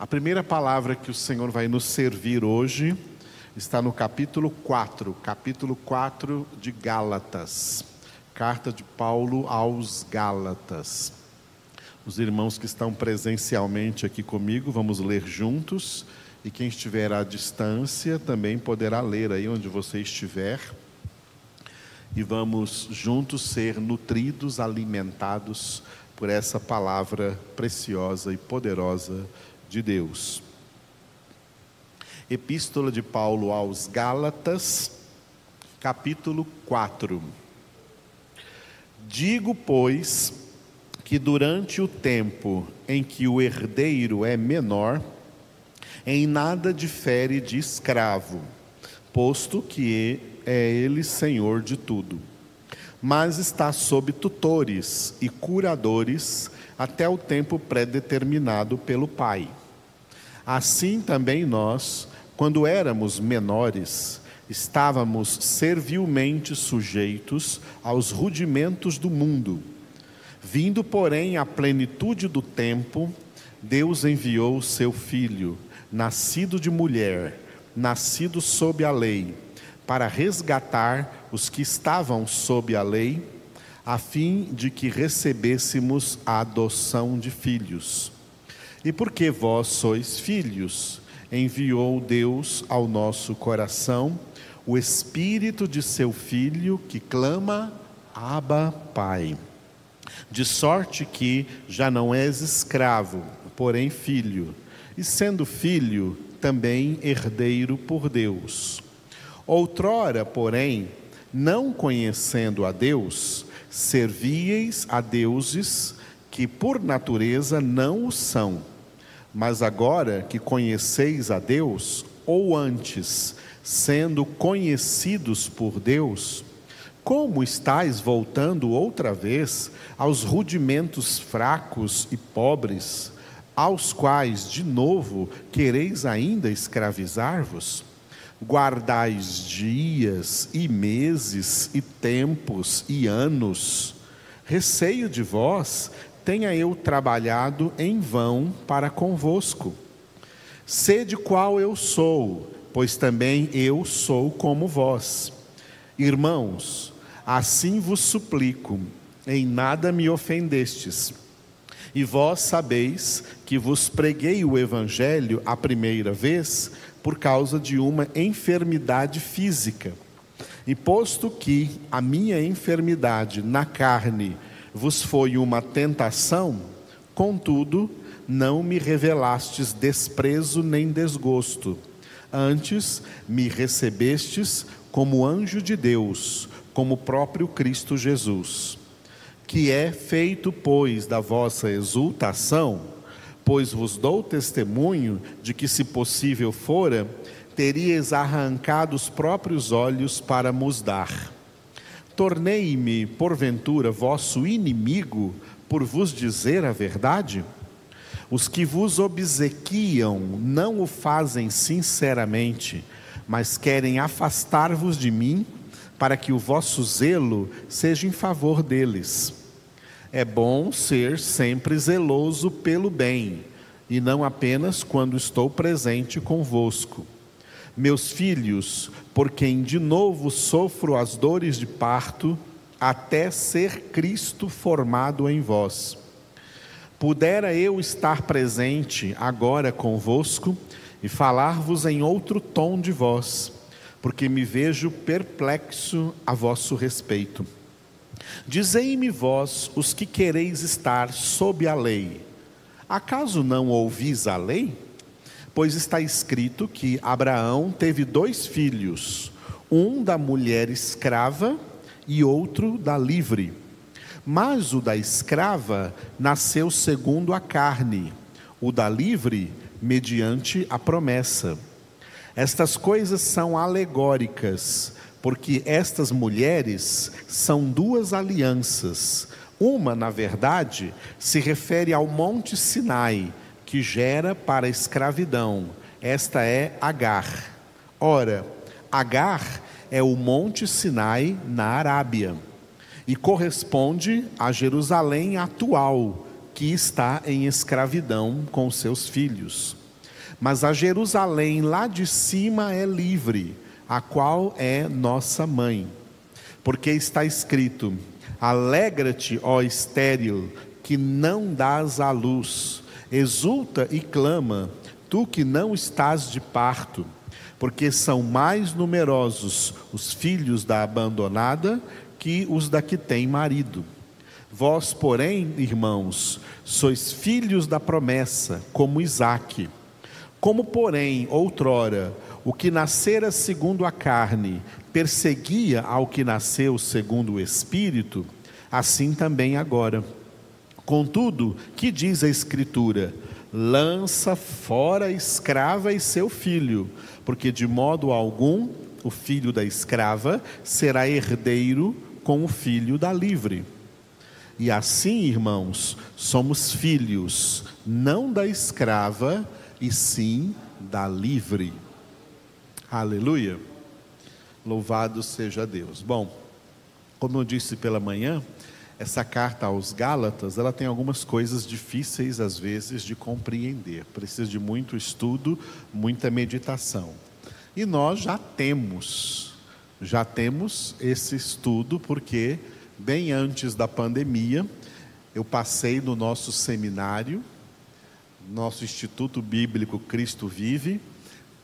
A primeira palavra que o Senhor vai nos servir hoje está no capítulo 4, capítulo 4 de Gálatas, carta de Paulo aos Gálatas. Os irmãos que estão presencialmente aqui comigo, vamos ler juntos, e quem estiver à distância também poderá ler aí onde você estiver. E vamos juntos ser nutridos, alimentados por essa palavra preciosa e poderosa de Deus. Epístola de Paulo aos Gálatas, capítulo 4. Digo, pois, que durante o tempo em que o herdeiro é menor, em nada difere de escravo, posto que é ele senhor de tudo, mas está sob tutores e curadores até o tempo pré-determinado pelo Pai. Assim também nós, quando éramos menores, estávamos servilmente sujeitos aos rudimentos do mundo. Vindo, porém, à plenitude do tempo, Deus enviou o seu Filho, nascido de mulher, nascido sob a lei, para resgatar os que estavam sob a lei, a fim de que recebêssemos a adoção de filhos. E porque vós sois filhos, enviou Deus ao nosso coração o Espírito de seu Filho que clama, Abba, Pai. De sorte que já não és escravo, porém filho, e sendo filho, também herdeiro por Deus. Outrora, porém, não conhecendo a Deus, servíeis a deuses que por natureza não o são mas agora que conheceis a Deus, ou antes, sendo conhecidos por Deus, como estáis voltando outra vez aos rudimentos fracos e pobres, aos quais de novo quereis ainda escravizar-vos? Guardais dias e meses e tempos e anos. Receio de vós tenha eu trabalhado em vão para convosco. Sede qual eu sou, pois também eu sou como vós. Irmãos, assim vos suplico, em nada me ofendestes. E vós sabeis que vos preguei o Evangelho a primeira vez por causa de uma enfermidade física. E posto que a minha enfermidade na carne vos foi uma tentação, contudo, não me revelastes desprezo nem desgosto. Antes me recebestes como anjo de Deus, como próprio Cristo Jesus. Que é feito, pois, da vossa exultação, pois vos dou testemunho de que, se possível fora, teríeis arrancado os próprios olhos para nos dar. Tornei-me, porventura, vosso inimigo por vos dizer a verdade? Os que vos obsequiam não o fazem sinceramente, mas querem afastar-vos de mim, para que o vosso zelo seja em favor deles. É bom ser sempre zeloso pelo bem, e não apenas quando estou presente convosco. Meus filhos, por quem de novo sofro as dores de parto, até ser Cristo formado em vós. Pudera eu estar presente agora convosco e falar-vos em outro tom de voz, porque me vejo perplexo a vosso respeito. Dizei-me vós, os que quereis estar sob a lei, acaso não ouvis a lei? Pois está escrito que Abraão teve dois filhos, um da mulher escrava e outro da livre. Mas o da escrava nasceu segundo a carne, o da livre, mediante a promessa. Estas coisas são alegóricas, porque estas mulheres são duas alianças. Uma, na verdade, se refere ao Monte Sinai, que gera para a escravidão. Esta é Agar. Ora, Agar é o Monte Sinai na Arábia e corresponde a Jerusalém atual, que está em escravidão com seus filhos. Mas a Jerusalém lá de cima é livre, a qual é nossa mãe. Porque está escrito: Alegra-te, ó estéril, que não dás à luz, exulta e clama, tu que não estás de parto, porque são mais numerosos os filhos da abandonada que os da que tem marido. Vós, porém, irmãos, sois filhos da promessa, como Isaque. Como, porém, outrora, o que nascera segundo a carne perseguia ao que nasceu segundo o Espírito, assim também agora. Contudo, que diz a Escritura? Lança fora a escrava e seu filho, porque de modo algum o filho da escrava será herdeiro com o filho da livre. E assim, irmãos, somos filhos, não da escrava, e sim da livre. Aleluia. Louvado seja Deus. Bom, como eu disse pela manhã, essa carta aos Gálatas, ela tem algumas coisas difíceis às vezes de compreender. Precisa de muito estudo, muita meditação. E nós já temos, já temos esse estudo porque bem antes da pandemia, eu passei no nosso seminário, nosso Instituto Bíblico Cristo Vive,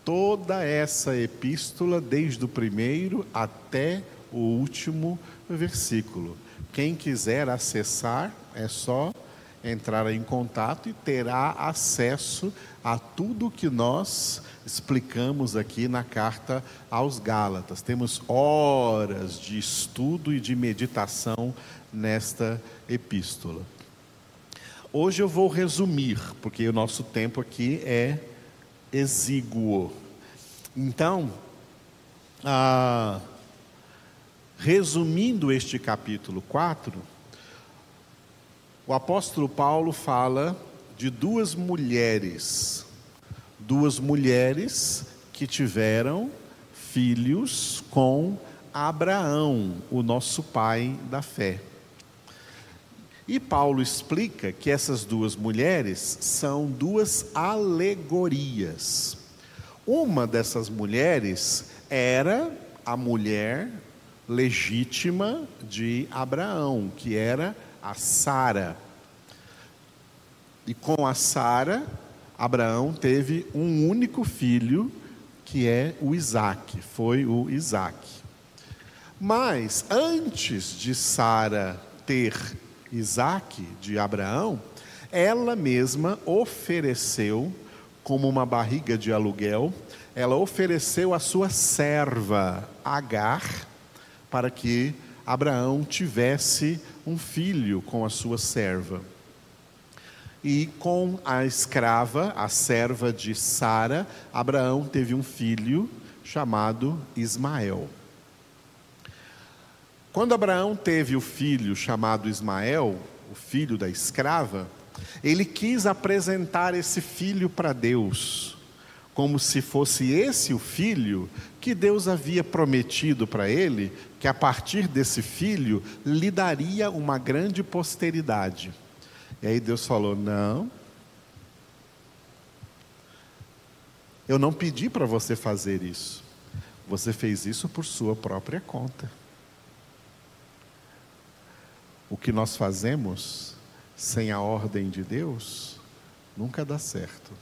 toda essa epístola, desde o primeiro até o último versículo. Quem quiser acessar, é só entrar em contato e terá acesso a tudo que nós explicamos aqui na carta aos Gálatas. Temos horas de estudo e de meditação nesta epístola. Hoje eu vou resumir, porque o nosso tempo aqui é exíguo. Então, ah, resumindo este capítulo 4, o apóstolo Paulo fala de duas mulheres, duas mulheres que tiveram filhos com Abraão, o nosso pai da fé. E Paulo explica que essas duas mulheres são duas alegorias. Uma dessas mulheres era a mulher legítima de Abraão, que era a Sara. E com a Sara, Abraão teve um único filho, que é o Isaac, foi o Isaac. Mas antes de Sara ter Isaac, de Abraão, ela mesma ofereceu, como uma barriga de aluguel, ela ofereceu a sua serva, Agar, para que Abraão tivesse um filho com a sua serva. E com a escrava, a serva de Sara, Abraão teve um filho chamado Ismael. Quando Abraão teve o filho chamado Ismael, o filho da escrava, ele quis apresentar esse filho para Deus, como se fosse esse o filho que Deus havia prometido para ele, que a partir desse filho lhe daria uma grande posteridade. E aí Deus falou: Não, eu não pedi para você fazer isso, você fez isso por sua própria conta. O que nós fazemos sem a ordem de Deus nunca dá certo.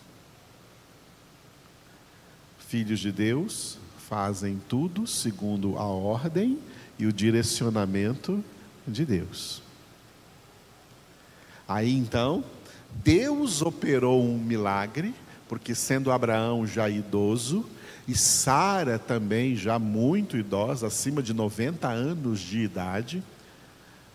Filhos de Deus fazem tudo segundo a ordem e o direcionamento de Deus. Aí então, Deus operou um milagre, porque sendo Abraão já idoso e Sara também já muito idosa, acima de 90 anos de idade,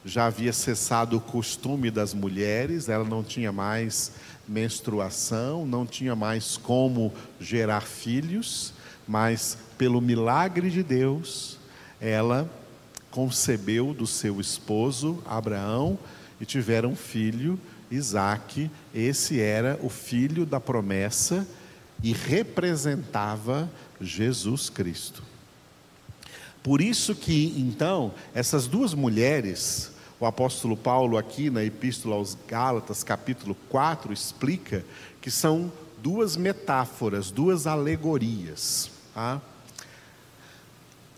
já havia cessado o costume das mulheres, ela não tinha mais menstruação, não tinha mais como gerar filhos, mas pelo milagre de Deus, ela concebeu do seu esposo Abraão e tiveram um filho, Isaque. Esse era o filho da promessa e representava Jesus Cristo. Por isso que, então, essas duas mulheres, o apóstolo Paulo aqui na Epístola aos Gálatas, capítulo 4, explica que são duas metáforas, duas alegorias. Tá?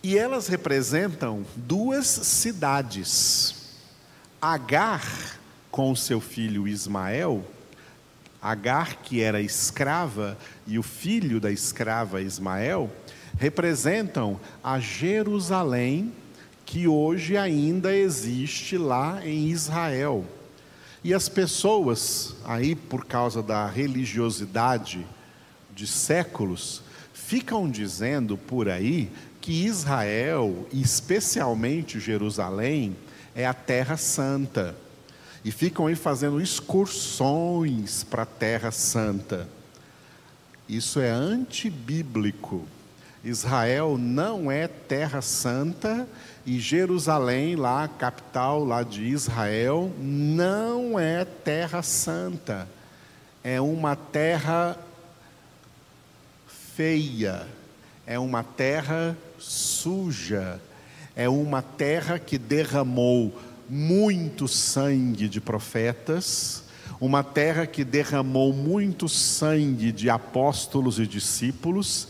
E elas representam duas cidades. Agar com seu filho Ismael, Agar, que era escrava, e o filho da escrava Ismael, representam a Jerusalém que hoje ainda existe lá em Israel. E as pessoas, aí por causa da religiosidade de séculos, ficam dizendo por aí que Israel, especialmente Jerusalém, é a terra santa. E ficam aí fazendo excursões para a terra santa. Isso é antibíblico. Israel não é terra santa e Jerusalém, lá, capital lá de Israel, não é terra santa. É uma terra feia, é uma terra suja, é uma terra que derramou muito sangue de profetas, uma terra que derramou muito sangue de apóstolos e discípulos,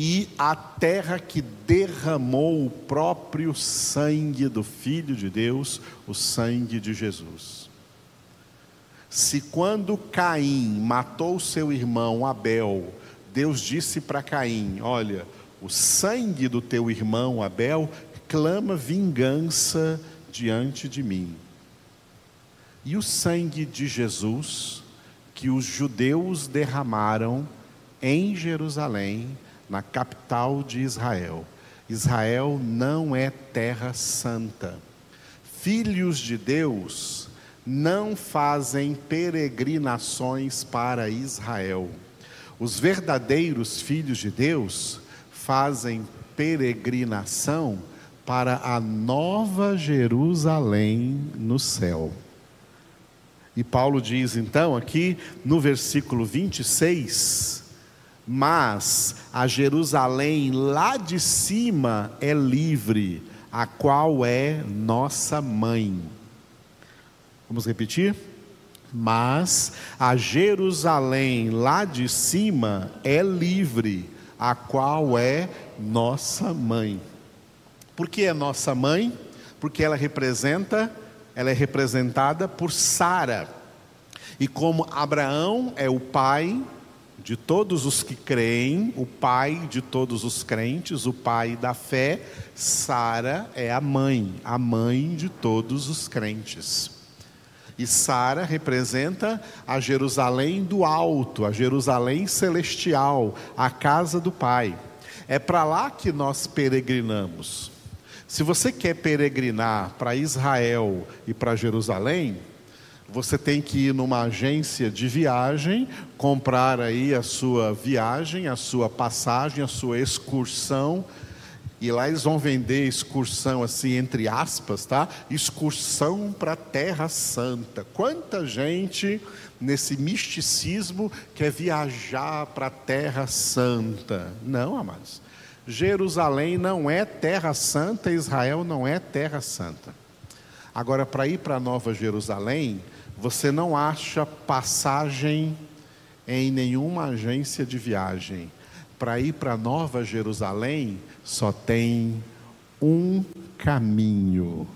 e a terra que derramou o próprio sangue do Filho de Deus, o sangue de Jesus. Se quando Caim matou seu irmão Abel, Deus disse para Caim: Olha, o sangue do teu irmão Abel clama vingança diante de mim. E o sangue de Jesus, que os judeus derramaram em Jerusalém, na capital de Israel. Israel não é terra santa. Filhos de Deus não fazem peregrinações para Israel. Os verdadeiros filhos de Deus fazem peregrinação para a nova Jerusalém no céu. E Paulo diz então aqui no versículo 26, mas a Jerusalém lá de cima é livre, a qual é nossa mãe. Vamos repetir? Mas a Jerusalém lá de cima é livre, a qual é nossa mãe. Por que é nossa mãe? Porque ela representa, ela é representada por Sara. E como Abraão é o pai de todos os que creem, o pai de todos os crentes, o pai da fé, Sara é a mãe, a mãe de todos os crentes. E Sara representa a Jerusalém do alto, a Jerusalém celestial, a casa do Pai. É para lá que nós peregrinamos. Se você quer peregrinar para Israel e para Jerusalém, você tem que ir numa agência de viagem, comprar aí a sua viagem, a sua passagem, a sua excursão e lá eles vão vender excursão assim, entre aspas, tá? Excursão para a Terra Santa. Quanta gente nesse misticismo quer viajar para a Terra Santa? Não, amados. Jerusalém não é Terra Santa, Israel não é Terra Santa. Agora, para ir para Nova Jerusalém, você não acha passagem em nenhuma agência de viagem para ir para Nova Jerusalém, só tem um caminho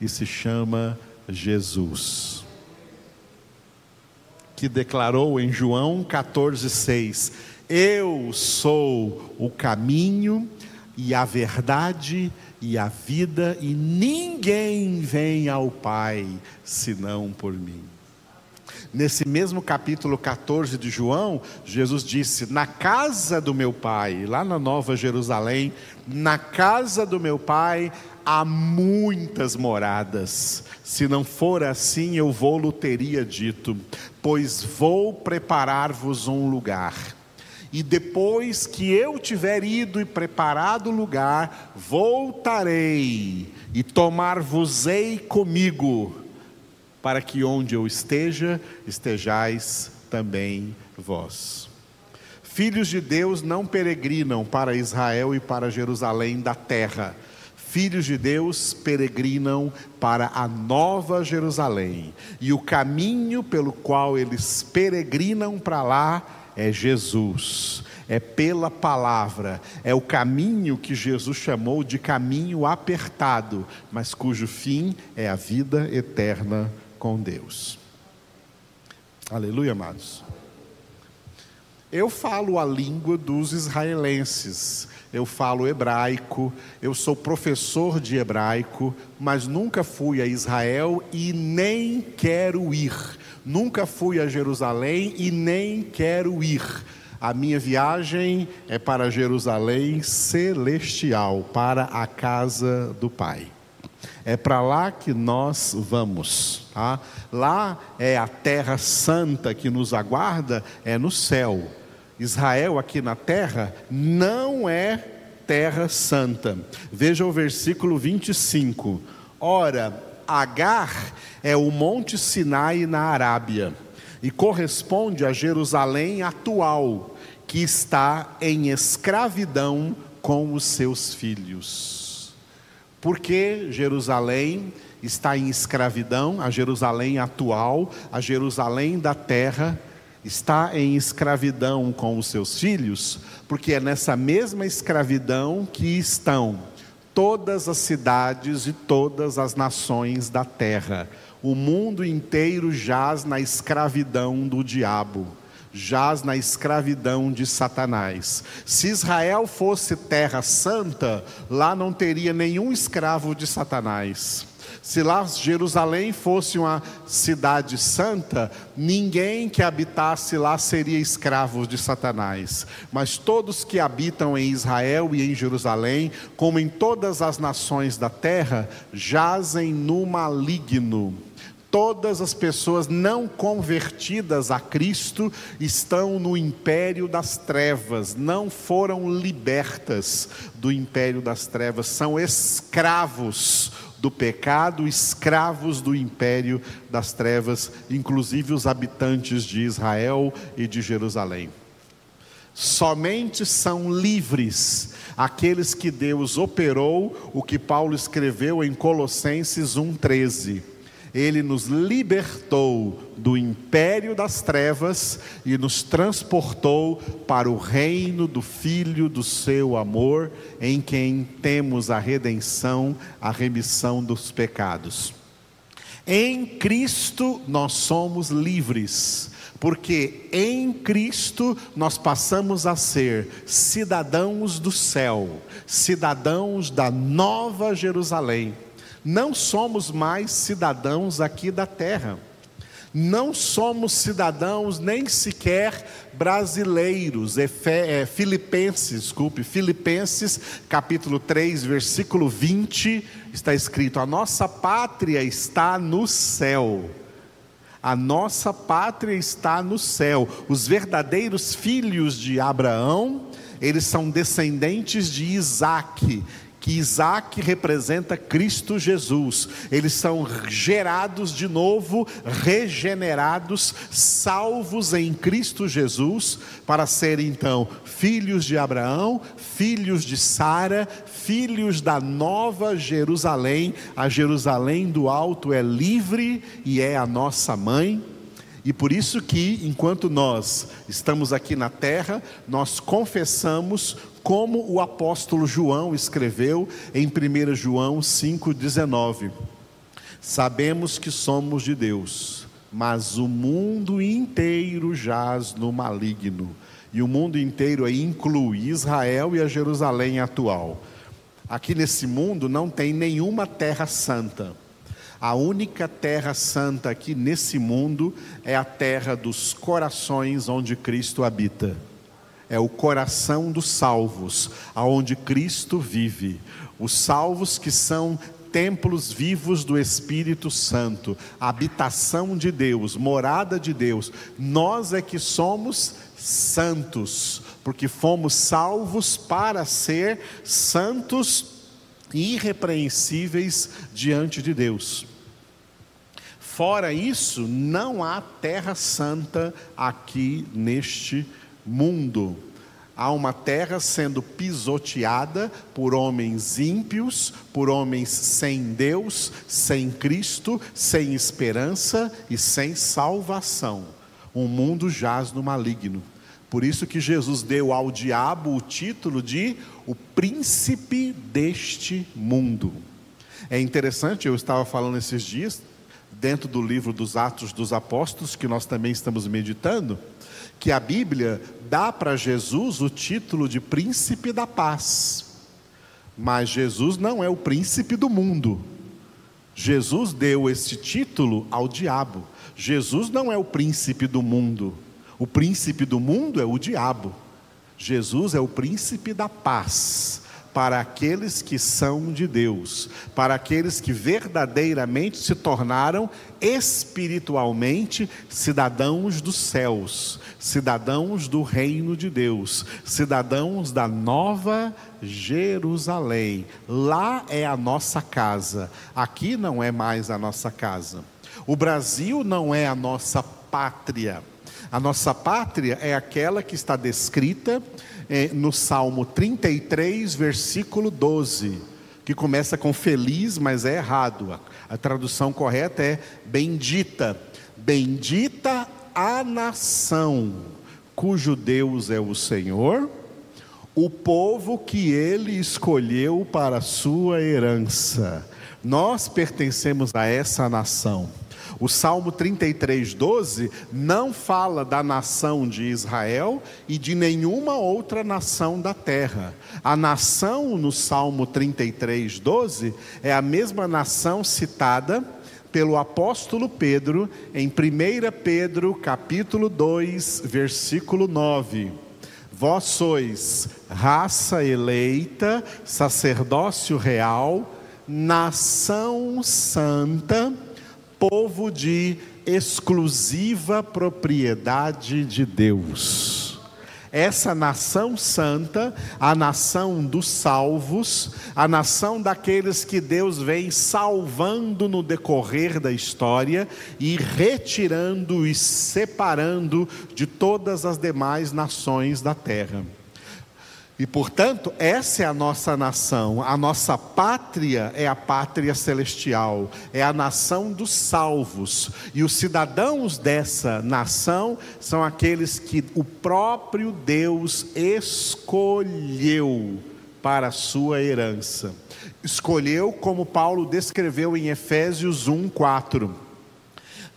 e se chama Jesus. Que declarou em João 14,6: Eu sou o caminho e a verdade e a vida, e ninguém vem ao Pai senão por mim. Nesse mesmo capítulo 14 de João, Jesus disse: Na casa do meu pai, lá na Nova Jerusalém, na casa do meu pai há muitas moradas. Se não for assim, eu vou-lo teria dito, pois vou preparar-vos um lugar. E depois que eu tiver ido e preparado o lugar, voltarei e tomar-vos-ei comigo para que onde eu esteja, estejais também vós. Filhos de Deus não peregrinam para Israel e para Jerusalém da terra. Filhos de Deus peregrinam para a nova Jerusalém. E o caminho pelo qual eles peregrinam para lá é Jesus, é pela palavra, é o caminho que Jesus chamou de caminho apertado, mas cujo fim é a vida eterna com Deus. Aleluia, amados. Eu falo a língua dos israelenses, eu falo hebraico, eu sou professor de hebraico, mas nunca fui a Israel e nem quero ir. Nunca fui a Jerusalém e nem quero ir. A minha viagem é para Jerusalém celestial, para a casa do Pai. É para lá que nós vamos. Tá? Lá é a terra santa que nos aguarda, é no céu. Israel aqui na terra não é terra santa. Veja o versículo 25. Ora, Agar é o Monte Sinai na Arábia e corresponde a Jerusalém atual, que está em escravidão com os seus filhos. Por que Jerusalém está em escravidão? A Jerusalém atual, a Jerusalém da terra, está em escravidão com os seus filhos, porque é nessa mesma escravidão que estão todas as cidades e todas as nações da terra. O mundo inteiro jaz na escravidão do diabo, jaz na escravidão de Satanás. Se Israel fosse terra santa, lá não teria nenhum escravo de Satanás. Se lá Jerusalém fosse uma cidade santa, ninguém que habitasse lá seria escravo de Satanás. Mas todos que habitam em Israel e em Jerusalém, como em todas as nações da terra, jazem no maligno. Todas as pessoas não convertidas a Cristo estão no império das trevas, não foram libertas do império das trevas, são escravos do pecado, escravos do império das trevas, inclusive os habitantes de Israel e de Jerusalém. Somente são livres aqueles que Deus operou, o que Paulo escreveu em Colossenses 1,13 ele nos libertou do império das trevas e nos transportou para o reino do Filho do seu amor, em quem temos a redenção, a remissão dos pecados. Em Cristo nós somos livres, porque em Cristo nós passamos a ser cidadãos do céu, cidadãos da nova Jerusalém não somos mais cidadãos aqui da terra. Não somos cidadãos nem sequer brasileiros. É, Filipenses, desculpe, Filipenses capítulo 3, versículo 20, está escrito: A nossa pátria está no céu. A nossa pátria está no céu. Os verdadeiros filhos de Abraão, eles são descendentes de Isaac, que Isaac representa Cristo Jesus. Eles são gerados de novo, regenerados, salvos em Cristo Jesus, para serem então filhos de Abraão, filhos de Sara, filhos da nova Jerusalém. A Jerusalém do alto é livre e é a nossa mãe. E por isso que, enquanto nós estamos aqui na terra, nós confessamos como o apóstolo João escreveu em 1 João 5,19: Sabemos que somos de Deus, mas o mundo inteiro jaz no maligno. E o mundo inteiro aí inclui Israel e a Jerusalém atual. Aqui nesse mundo não tem nenhuma terra santa. A única terra santa aqui nesse mundo é a terra dos corações onde Cristo habita é o coração dos salvos, aonde Cristo vive. Os salvos que são templos vivos do Espírito Santo, habitação de Deus, morada de Deus. Nós é que somos santos, porque fomos salvos para ser santos e irrepreensíveis diante de Deus. Fora isso, não há terra santa aqui neste mundo. Há uma terra sendo pisoteada por homens ímpios, por homens sem Deus, sem Cristo, sem esperança e sem salvação. O mundo jaz no maligno. Por isso que Jesus deu ao diabo o título de o príncipe deste mundo. É interessante, eu estava falando esses dias, dentro do livro dos Atos dos Apóstolos, que nós também estamos meditando, que a Bíblia dá para Jesus o título de príncipe da paz. Mas Jesus não é o príncipe do mundo. Jesus deu esse título ao diabo. Jesus não é o príncipe do mundo. O príncipe do mundo é o diabo. Jesus é o príncipe da paz para aqueles que são de Deus, para aqueles que verdadeiramente se tornaram espiritualmente cidadãos dos céus, cidadãos do reino de Deus, cidadãos da nova Jerusalém. Lá é a nossa casa, aqui não é mais a nossa casa. O Brasil não é a nossa pátria. A nossa pátria é aquela que está descrita no Salmo 33, versículo 12, que começa com feliz, mas é errado. A, tradução correta é bendita. Bendita a nação cujo Deus é o Senhor, o povo que ele escolheu para sua herança. Nós pertencemos a essa nação. O Salmo 33, 12 não fala da nação de Israel e de nenhuma outra nação da terra. A nação no Salmo 33, 12 é a mesma nação citada pelo apóstolo Pedro em 1 Pedro capítulo 2, versículo 9. Vós sois raça eleita, sacerdócio real, nação santa, povo de exclusiva propriedade de Deus. Essa nação santa, a nação dos salvos, a nação daqueles que Deus vem salvando no decorrer da história e retirando e separando de todas as demais nações da terra. E portanto, essa é a nossa nação, a nossa pátria é a pátria celestial, é a nação dos salvos. E os cidadãos dessa nação são aqueles que o próprio Deus escolheu para a sua herança. Escolheu, como Paulo descreveu em Efésios 1, 4.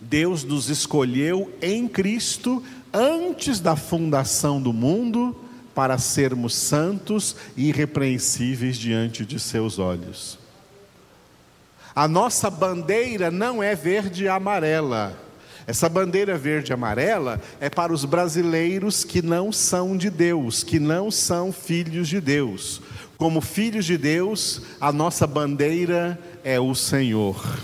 Deus nos escolheu em Cristo antes da fundação do mundo para sermos santos e irrepreensíveis diante de seus olhos. A nossa bandeira não é verde e amarela. Essa bandeira verde e amarela é para os brasileiros que não são de Deus, que não são filhos de Deus. Como filhos de Deus, a nossa bandeira é o Senhor.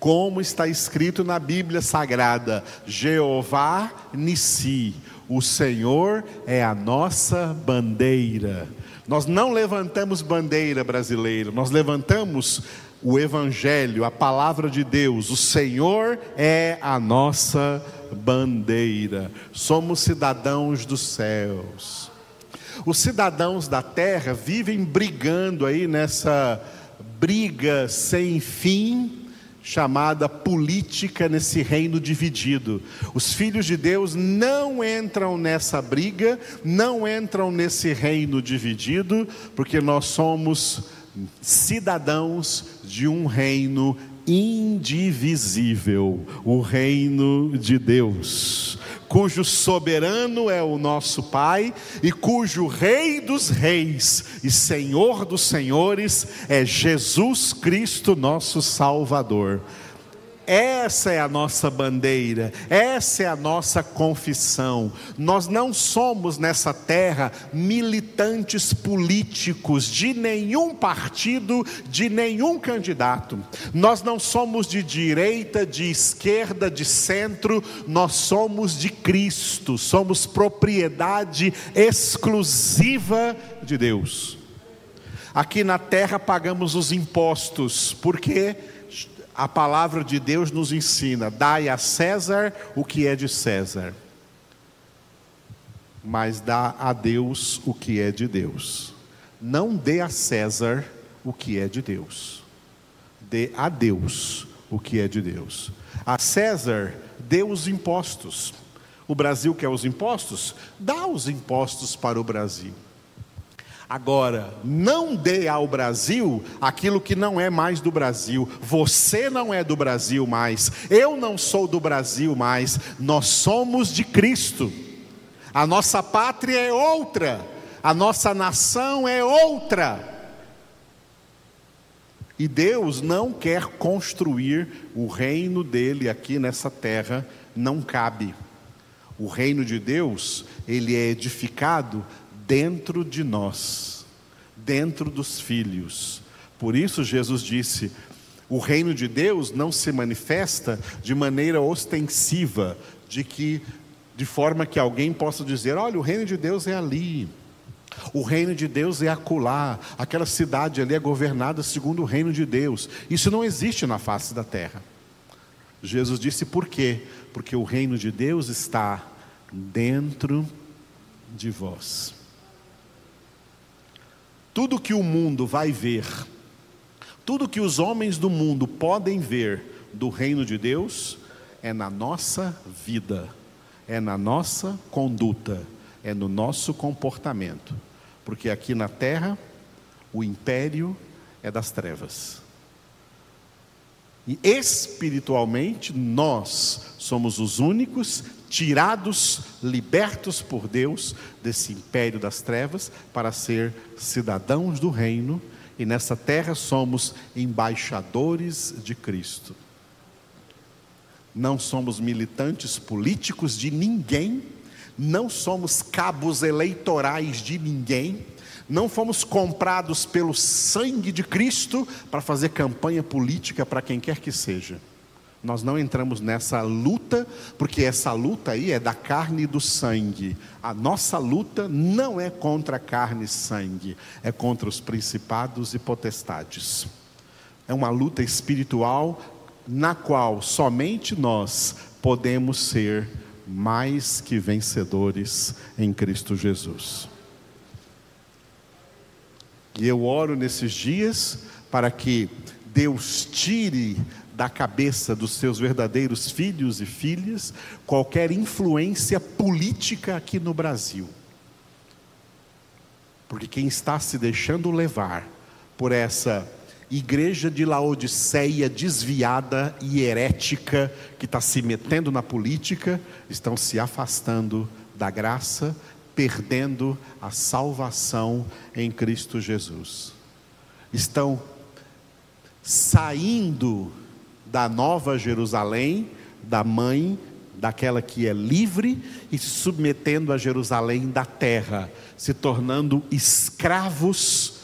Como está escrito na Bíblia Sagrada, Jeová Nissi, o Senhor é a nossa bandeira. Nós não levantamos bandeira brasileira, nós levantamos o Evangelho, a palavra de Deus. O Senhor é a nossa bandeira. Somos cidadãos dos céus. Os cidadãos da terra vivem brigando aí nessa briga sem fim chamada política nesse reino dividido. Os filhos de Deus não entram nessa briga, não entram nesse reino dividido, porque nós somos cidadãos de um reino indivisível, o reino de Deus cujo soberano é o nosso Pai e cujo Rei dos Reis e Senhor dos Senhores é Jesus Cristo, nosso Salvador. Essa é a nossa bandeira, essa é a nossa confissão. Nós não somos nessa terra militantes políticos de nenhum partido, de nenhum candidato. Nós não somos de direita, de esquerda, de centro, nós somos de Cristo, somos propriedade exclusiva de Deus. Aqui na terra pagamos os impostos, por quê? A palavra de Deus nos ensina: dai a César o que é de César, mas dá a Deus o que é de Deus. Não dê a César o que é de Deus, dê a Deus o que é de Deus. A César dê os impostos. O Brasil quer os impostos? Dá os impostos para o Brasil. Agora, não dê ao Brasil aquilo que não é mais do Brasil. Você não é do Brasil mais. Eu não sou do Brasil mais. Nós somos de Cristo. A nossa pátria é outra. A nossa nação é outra. E Deus não quer construir o reino dele aqui nessa terra, não cabe. O reino de Deus, ele é edificado dentro de nós, dentro dos filhos. Por isso Jesus disse: o reino de Deus não se manifesta de maneira ostensiva, de que de forma que alguém possa dizer: olha, o reino de Deus é ali. O reino de Deus é acolá, aquela cidade ali é governada segundo o reino de Deus. Isso não existe na face da terra. Jesus disse por quê? Porque o reino de Deus está dentro de vós. Tudo que o mundo vai ver, tudo que os homens do mundo podem ver do reino de Deus, é na nossa vida, é na nossa conduta, é no nosso comportamento. Porque aqui na terra, o império é das trevas. E espiritualmente, nós somos os únicos tirados, libertos por Deus desse império das trevas, para ser cidadãos do reino, e nessa terra somos embaixadores de Cristo. Não somos militantes políticos de ninguém, não somos cabos eleitorais de ninguém, não fomos comprados pelo sangue de Cristo para fazer campanha política para quem quer que seja. Nós não entramos nessa luta, porque essa luta aí é da carne e do sangue. A nossa luta não é contra carne e sangue, é contra os principados e potestades. É uma luta espiritual na qual somente nós podemos ser mais que vencedores em Cristo Jesus. E eu oro nesses dias para que Deus tire da cabeça dos seus verdadeiros filhos e filhas qualquer influência política aqui no Brasil. Porque quem está se deixando levar por essa igreja de Laodiceia desviada e herética que está se metendo na política, estão se afastando da graça, perdendo a salvação em Cristo Jesus. Estão saindo da nova Jerusalém, da mãe, daquela que é livre, e se submetendo a Jerusalém da terra, se tornando escravos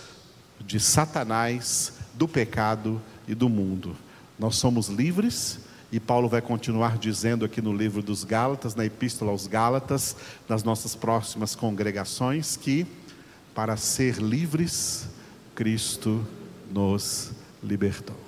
de Satanás, do pecado e do mundo. Nós somos livres, e Paulo vai continuar dizendo aqui no livro dos Gálatas, na Epístola aos Gálatas, nas nossas próximas congregações, que para ser livres, Cristo nos libertou.